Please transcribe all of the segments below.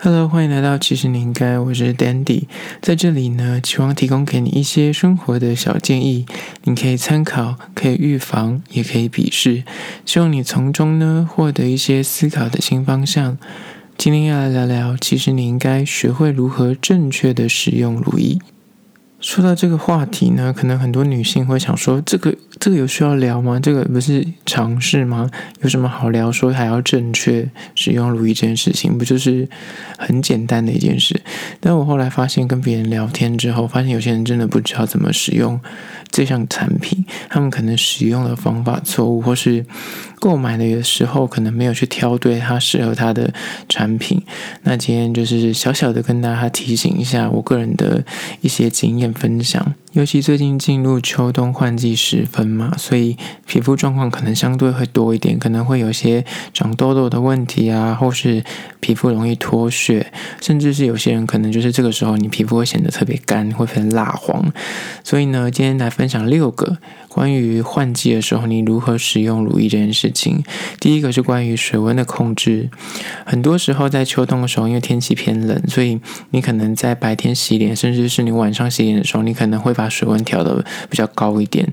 Hello，欢迎来到其实你应该，我是 Dandy，在这里呢，希望提供给你一些生活的小建议，你可以参考，可以预防，也可以鄙视，希望你从中呢获得一些思考的新方向。今天要来聊聊，其实你应该学会如何正确的使用如意。说到这个话题呢，可能很多女性会想说，这个这个有需要聊吗？这个不是常识吗？有什么好聊？说还要正确使用乳液这件事情，不就是很简单的一件事？但我后来发现，跟别人聊天之后，发现有些人真的不知道怎么使用这项产品，他们可能使用的方法错误，或是购买的时候可能没有去挑对它适合它的产品。那今天就是小小的跟大家提醒一下，我个人的一些经验。分享，尤其最近进入秋冬换季时分嘛，所以皮肤状况可能相对会多一点，可能会有些长痘痘的问题啊，或是皮肤容易脱屑，甚至是有些人可能就是这个时候你皮肤会显得特别干，会很蜡黄。所以呢，今天来分享六个关于换季的时候你如何使用乳液这件事情。第一个是关于水温的控制，很多时候在秋冬的时候，因为天气偏冷，所以你可能在白天洗脸，甚至是你晚上洗脸。的时候，你可能会把水温调的比较高一点。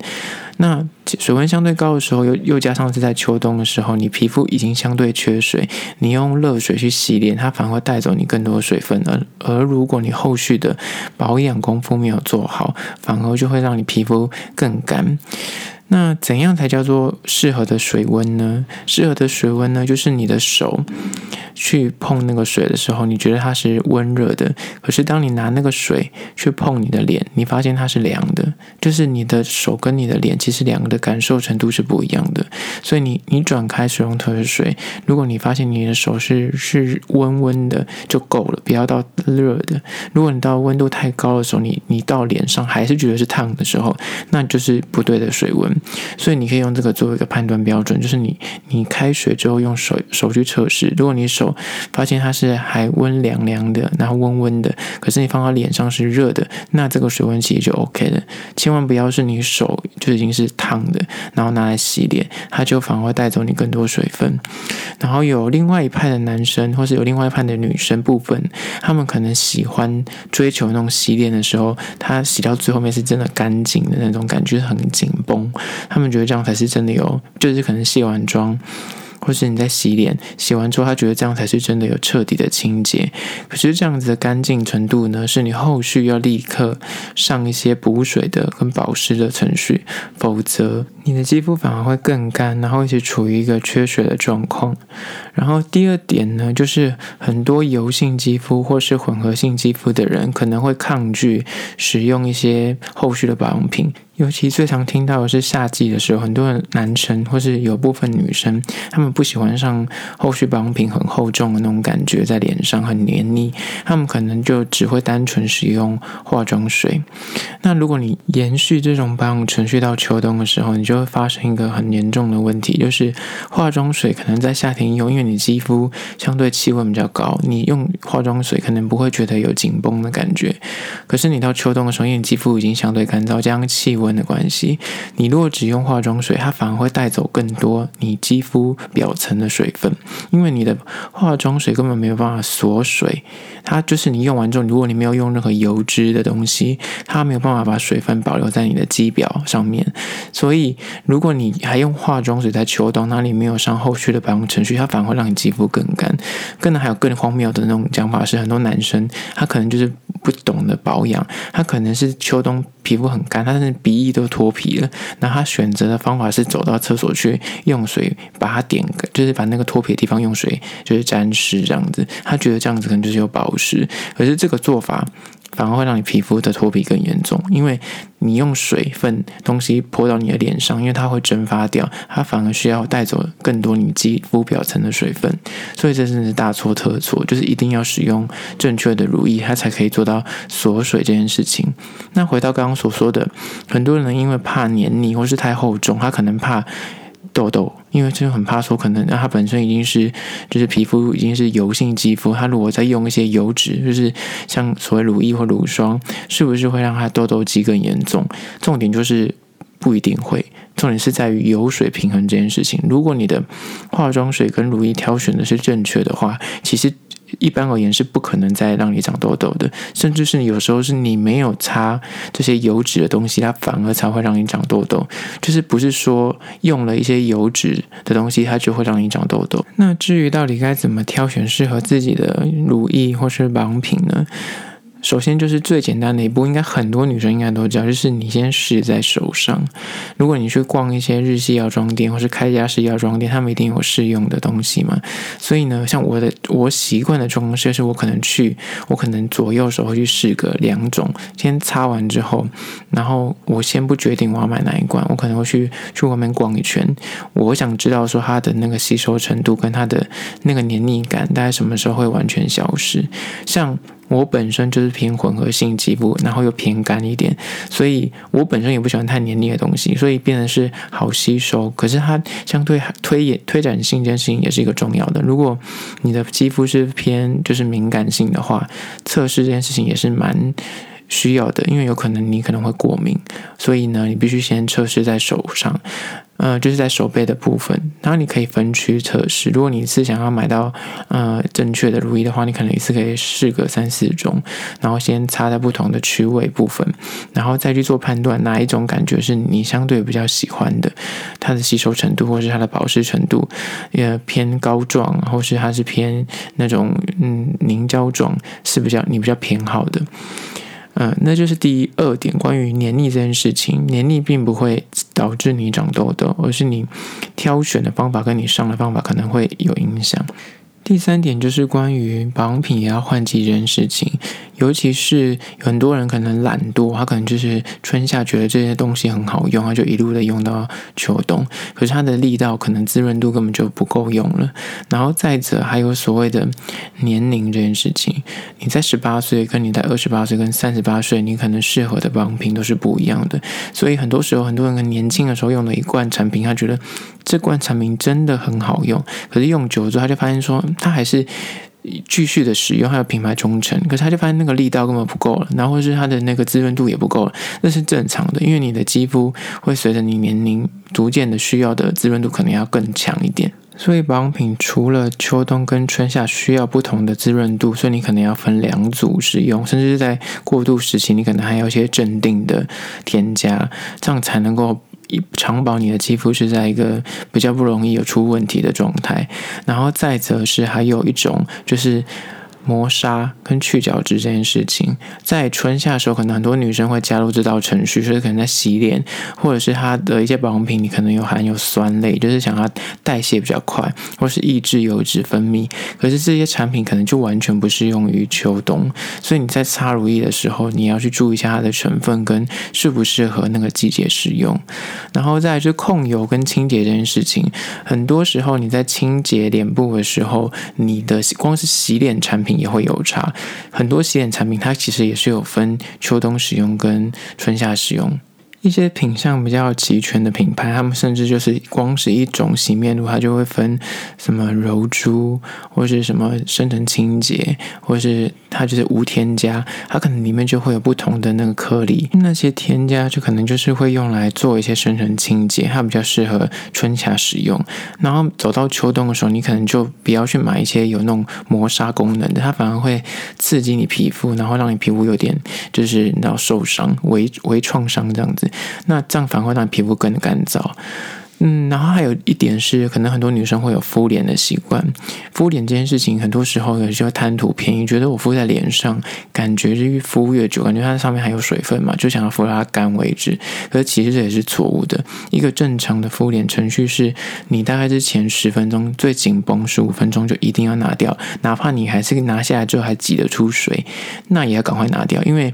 那水温相对高的时候，又又加上是在秋冬的时候，你皮肤已经相对缺水，你用热水去洗脸，它反而会带走你更多的水分。而而如果你后续的保养功夫没有做好，反而就会让你皮肤更干。那怎样才叫做适合的水温呢？适合的水温呢，就是你的手去碰那个水的时候，你觉得它是温热的。可是当你拿那个水去碰你的脸，你发现它是凉的。就是你的手跟你的脸，其实两个的感受程度是不一样的。所以你你转开水龙头的水，如果你发现你的手是是温温的就够了，不要到热的。如果你到温度太高的时候，你你到脸上还是觉得是烫的时候，那就是不对的水温。所以你可以用这个作为一个判断标准，就是你你开水之后用手手去测试，如果你手发现它是还温凉凉的，然后温温的，可是你放到脸上是热的，那这个水温其实就 OK 了。千万不要是你手就已经是烫的，然后拿来洗脸，它就反而会带走你更多水分。然后有另外一派的男生，或是有另外一派的女生部分，他们可能喜欢追求那种洗脸的时候，他洗到最后面是真的干净的那种感觉，很紧绷。他们觉得这样才是真的有，就是可能卸完妆，或是你在洗脸，洗完之后，他觉得这样才是真的有彻底的清洁。可是这样子的干净程度呢，是你后续要立刻上一些补水的跟保湿的程序，否则你的肌肤反而会更干，然后一直处于一个缺水的状况。然后第二点呢，就是很多油性肌肤或是混合性肌肤的人可能会抗拒使用一些后续的保养品。尤其最常听到的是夏季的时候，很多男生或是有部分女生，他们不喜欢上后续保养品很厚重的那种感觉，在脸上很黏腻，他们可能就只会单纯使用化妆水。那如果你延续这种保养程序到秋冬的时候，你就会发生一个很严重的问题，就是化妆水可能在夏天用，因为你肌肤相对气温比较高，你用化妆水可能不会觉得有紧绷的感觉。可是你到秋冬的时候，因为你肌肤已经相对干燥，加上气温。的关系，你如果只用化妆水，它反而会带走更多你肌肤表层的水分，因为你的化妆水根本没有办法锁水，它就是你用完之后，如果你没有用任何油脂的东西，它没有办法把水分保留在你的肌表上面。所以，如果你还用化妆水在秋冬，那你没有上后续的保养程序，它反而让你肌肤更干。更还有更荒谬的那种讲法是，很多男生他可能就是不懂得保养，他可能是秋冬皮肤很干，他是鼻翼都脱皮了，那他选择的方法是走到厕所去用水把它点，就是把那个脱皮的地方用水就是沾湿这样子，他觉得这样子可能就是有保湿，可是这个做法。反而会让你皮肤的脱皮更严重，因为你用水分东西泼到你的脸上，因为它会蒸发掉，它反而需要带走更多你肌肤表层的水分，所以这真的是大错特错，就是一定要使用正确的乳液，它才可以做到锁水这件事情。那回到刚刚所说的，很多人因为怕黏腻或是太厚重，他可能怕。痘痘，因为就很怕说，可能他本身已经是就是皮肤已经是油性肌肤，他如果再用一些油脂，就是像所谓乳液或乳霜，是不是会让他痘痘肌更严重？重点就是不一定会，重点是在于油水平衡这件事情。如果你的化妆水跟乳液挑选的是正确的话，其实一般而言是不可能再让你长痘痘的，甚至是有时候是你没有擦这些油脂的东西，它反而才会让你长痘痘。就是不是说用了一些油脂的东西，它就会让你长痘痘。那至于到底该怎么挑选适合自己的乳液或是保养品呢？首先就是最简单的一步，应该很多女生应该都知道，就是你先试在手上。如果你去逛一些日系药妆店或是开家式药妆店，他们一定有试用的东西嘛。所以呢，像我的我习惯的状况就是，我可能去，我可能左右手会去试个两种，先擦完之后，然后我先不决定我要买哪一罐，我可能会去去外面逛一圈。我想知道说它的那个吸收程度跟它的那个黏腻感，大概什么时候会完全消失？像。我本身就是偏混合性肌肤，然后又偏干一点，所以我本身也不喜欢太黏腻的东西，所以变得是好吸收。可是它相对推演推展性这件事情也是一个重要的。如果你的肌肤是偏就是敏感性的话，测试这件事情也是蛮需要的，因为有可能你可能会过敏，所以呢，你必须先测试在手上。呃，就是在手背的部分，然后你可以分区测试。如果你是想要买到呃正确的乳液的话，你可能一次可以试个三四种，然后先擦在不同的区位部分，然后再去做判断哪一种感觉是你相对比较喜欢的，它的吸收程度或是它的保湿程度，也偏膏状，或是它是偏那种嗯凝胶状，是比较你比较偏好的。嗯，那就是第二点，关于黏腻这件事情，黏腻并不会导致你长痘痘，而是你挑选的方法跟你上的方法可能会有影响。第三点就是关于保养品也要换季这件事情，尤其是很多人可能懒惰，他可能就是春夏觉得这些东西很好用，他就一路的用到秋冬，可是它的力道可能滋润度根本就不够用了。然后再者还有所谓的年龄这件事情，你在十八岁跟你在二十八岁跟三十八岁，你可能适合的保养品都是不一样的。所以很多时候很多人很年轻的时候用了一罐产品，他觉得这罐产品真的很好用，可是用久了之后他就发现说。他还是继续的使用，还有品牌忠诚，可是他就发现那个力道根本不够了，然后是它的那个滋润度也不够了，那是正常的，因为你的肌肤会随着你年龄逐渐的需要的滋润度可能要更强一点。所以保养品除了秋冬跟春夏需要不同的滋润度，所以你可能要分两组使用，甚至是在过渡时期，你可能还有一些镇定的添加，这样才能够。以长保你的肌肤是在一个比较不容易有出问题的状态，然后再则是还有一种就是。磨砂跟去角质这件事情，在春夏的时候，可能很多女生会加入这道程序，所以可能在洗脸或者是它的一些保养品，你可能有含有酸类，就是想要代谢比较快，或是抑制油脂分泌。可是这些产品可能就完全不适用于秋冬，所以你在擦乳液的时候，你要去注意一下它的成分跟适不适合那个季节使用。然后再就是控油跟清洁这件事情，很多时候你在清洁脸部的时候，你的光是洗脸产品。也会有差，很多洗脸产品它其实也是有分秋冬使用跟春夏使用。一些品相比较齐全的品牌，他们甚至就是光是一种洗面乳，它就会分什么柔珠，或是什么深层清洁，或是它就是无添加，它可能里面就会有不同的那个颗粒。那些添加就可能就是会用来做一些深层清洁，它比较适合春夏使用。然后走到秋冬的时候，你可能就不要去买一些有那种磨砂功能的，它反而会刺激你皮肤，然后让你皮肤有点就是你知道受伤、微微创伤这样子。那这样反而会让皮肤更干燥，嗯，然后还有一点是，可能很多女生会有敷脸的习惯。敷脸这件事情，很多时候有些会贪图便宜，觉得我敷在脸上，感觉越敷越久，感觉它上面还有水分嘛，就想要敷到它干为止。可是其实这也是错误的。一个正常的敷脸程序是，你大概之前十分钟最紧绷十五分钟就一定要拿掉，哪怕你还是拿下来之后还挤得出水，那也要赶快拿掉，因为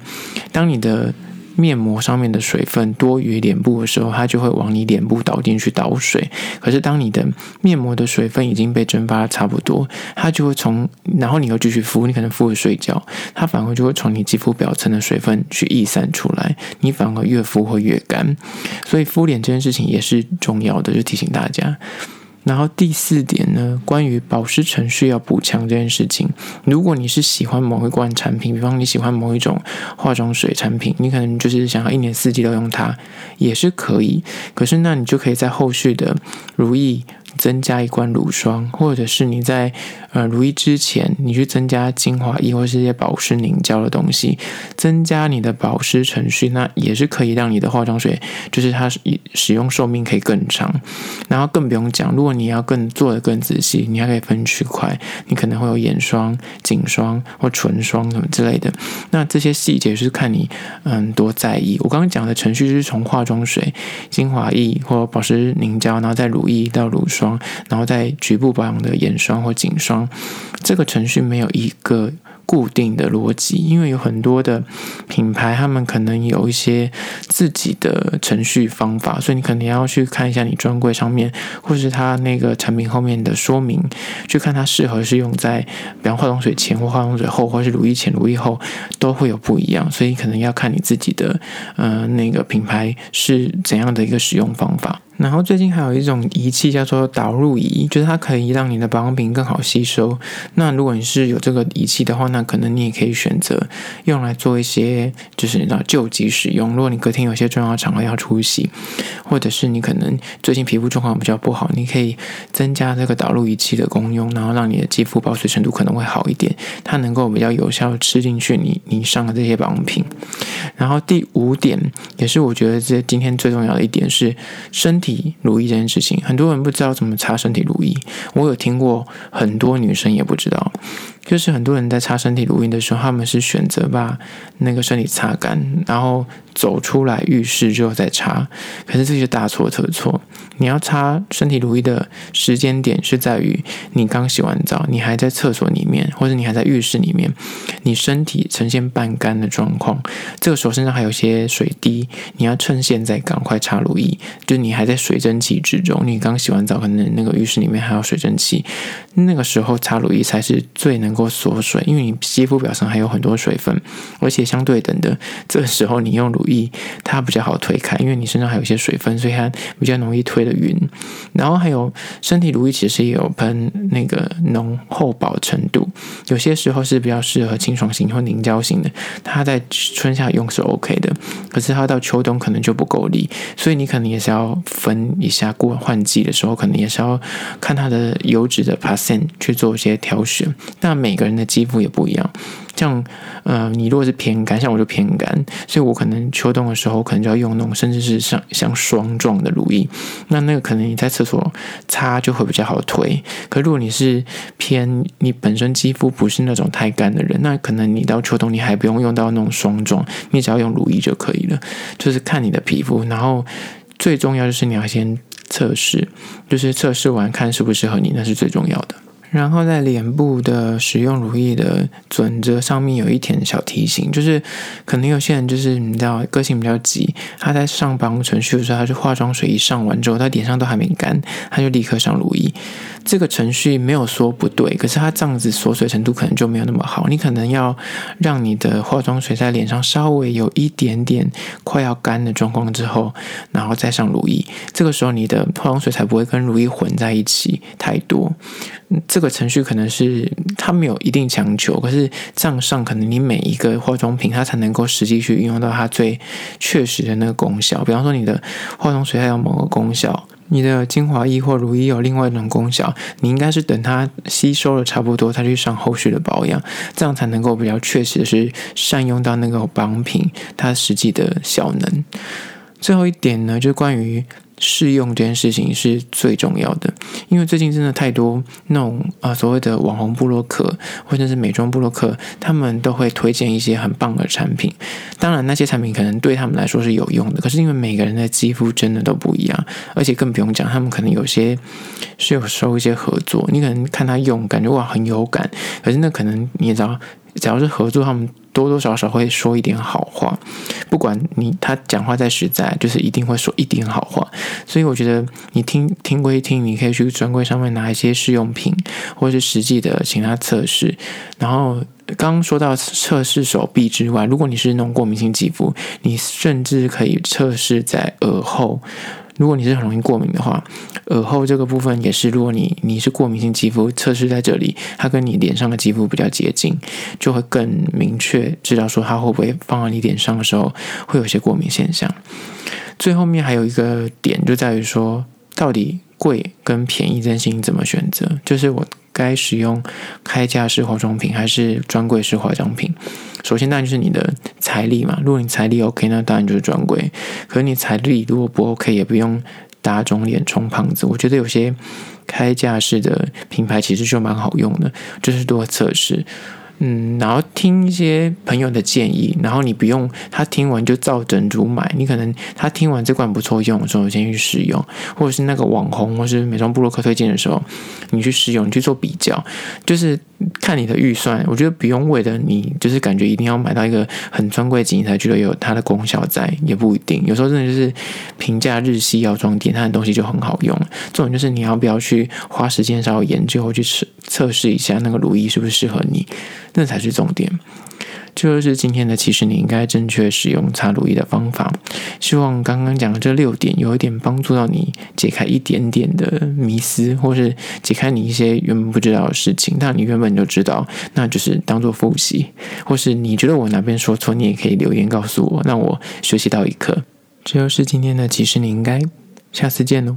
当你的面膜上面的水分多于脸部的时候，它就会往你脸部倒进去倒水。可是当你的面膜的水分已经被蒸发的差不多，它就会从，然后你又继续敷，你可能敷了睡觉，它反而就会从你肌肤表层的水分去溢散出来，你反而越敷会越干。所以敷脸这件事情也是重要的，就提醒大家。然后第四点呢，关于保湿程序要补强这件事情，如果你是喜欢某一罐产品，比方你喜欢某一种化妆水产品，你可能就是想要一年四季都用它，也是可以。可是那你就可以在后续的如意增加一罐乳霜，或者是你在呃乳液之前，你去增加精华液或是一些保湿凝胶的东西，增加你的保湿程序，那也是可以让你的化妆水就是它使用寿命可以更长。然后更不用讲，如果你要更做得更仔细，你还可以分区块，你可能会有眼霜、颈霜或唇霜什么之类的。那这些细节是看你嗯多在意。我刚刚讲的程序是从化妆水、精华液或保湿凝胶，然后再乳液到乳霜，霜然后再局部保养的眼霜或颈霜。这个程序没有一个固定的逻辑，因为有很多的品牌，他们可能有一些自己的程序方法，所以你可能要去看一下你专柜上面，或是它那个产品后面的说明，去看它适合是用在，比方化妆水前或化妆水后，或是乳液前、乳液后，都会有不一样，所以可能要看你自己的，呃，那个品牌是怎样的一个使用方法。然后最近还有一种仪器叫做导入仪，就是它可以让你的保养品更好吸收。那如果你是有这个仪器的话，那可能你也可以选择用来做一些，就是你知道救急使用。如果你隔天有些重要场合要出席，或者是你可能最近皮肤状况比较不好，你可以增加这个导入仪器的功用，然后让你的肌肤保水程度可能会好一点。它能够比较有效吃进去你你上的这些保养品。然后第五点也是我觉得这今天最重要的一点是身体。如意这件事情，很多人不知道怎么擦身体如意。我有听过很多女生也不知道，就是很多人在擦身体乳液的时候，他们是选择把那个身体擦干，然后走出来浴室之后再擦。可是这就大错特错。你要擦身体乳液的时间点是在于你刚洗完澡，你还在厕所里面，或者你还在浴室里面，你身体呈现半干的状况，这个时候身上还有些水滴，你要趁现在赶快擦乳液，就你还在水蒸气之中，你刚洗完澡，可能那个浴室里面还有水蒸气，那个时候擦乳液才是最能能够锁水，因为你肌肤表层还有很多水分，而且相对等的，这个时候你用乳液它比较好推开，因为你身上还有一些水分，所以它比较容易推的。匀，然后还有身体乳液其实也有喷那个浓厚薄程度，有些时候是比较适合清爽型或凝胶型的，它在春夏用是 OK 的，可是它到秋冬可能就不够力，所以你可能也是要分一下，过换季的时候可能也是要看它的油脂的 percent 去做一些挑选，那每个人的肌肤也不一样。像，呃，你如果是偏干，像我就偏干，所以我可能秋冬的时候可能就要用那种甚至是像像霜状的乳液，那那个可能你在厕所擦就会比较好推。可如果你是偏你本身肌肤不是那种太干的人，那可能你到秋冬你还不用用到那种霜状，你只要用乳液就可以了。就是看你的皮肤，然后最重要就是你要先测试，就是测试完看适不适合你，那是最重要的。然后在脸部的使用乳液的准则上面有一点小提醒，就是可能有些人就是你知道个性比较急，他在上保养程序的时候，他是化妆水一上完之后，他脸上都还没干，他就立刻上乳液。这个程序没有说不对，可是它这样子锁水程度可能就没有那么好。你可能要让你的化妆水在脸上稍微有一点点快要干的状况之后，然后再上乳液。这个时候你的化妆水才不会跟乳液混在一起太多。这个程序可能是它没有一定强求，可是这样上可能你每一个化妆品它才能够实际去运用到它最确实的那个功效。比方说你的化妆水它有某个功效。你的精华液或乳液有另外一种功效，你应该是等它吸收了差不多，再去上后续的保养，这样才能够比较确实的是善用到那个保养品它实际的效能。最后一点呢，就是关于。试用这件事情是最重要的，因为最近真的太多那种啊所谓的网红布洛克或者是美妆布洛克，他们都会推荐一些很棒的产品。当然，那些产品可能对他们来说是有用的，可是因为每个人的肌肤真的都不一样，而且更不用讲，他们可能有些是有收一些合作，你可能看他用，感觉哇很有感，可是那可能你也知道，只要是合作，他们。多多少少会说一点好话，不管你他讲话再实在，就是一定会说一点好话。所以我觉得你听听归听，你可以去专柜上面拿一些试用品，或者是实际的请他测试。然后刚刚说到测试手臂之外，如果你是弄过敏性肌肤，你甚至可以测试在耳后。如果你是很容易过敏的话，耳后这个部分也是，如果你你是过敏性肌肤，测试在这里，它跟你脸上的肌肤比较接近，就会更明确知道说它会不会放在你脸上的时候会有些过敏现象。最后面还有一个点就在于说，到底。贵跟便宜真心怎么选择？就是我该使用开架式化妆品还是专柜式化妆品？首先当然就是你的财力嘛。如果你财力 OK，那当然就是专柜。可是你财力如果不 OK，也不用打肿脸充胖子。我觉得有些开架式的品牌其实就蛮好用的，就是多测试。嗯，然后听一些朋友的建议，然后你不用他听完就照整组买，你可能他听完这罐不错用的时候，先去试用，或者是那个网红或是美妆部落客推荐的时候，你去试用，你去做比较，就是看你的预算。我觉得不用为了你就是感觉一定要买到一个很专柜级，你才觉得有它的功效在，也不一定。有时候真的就是平价日系药妆店，它的东西就很好用。这种就是你要不要去花时间稍微研究，去试测试一下那个乳液是不是适合你。那才是重点，这就是今天的。其实你应该正确使用擦乳液的方法。希望刚刚讲的这六点有一点帮助到你，解开一点点的迷思，或是解开你一些原本不知道的事情。但你原本就知道，那就是当做复习。或是你觉得我哪边说错，你也可以留言告诉我，让我学习到一课。这就是今天的。其实你应该下次见喽。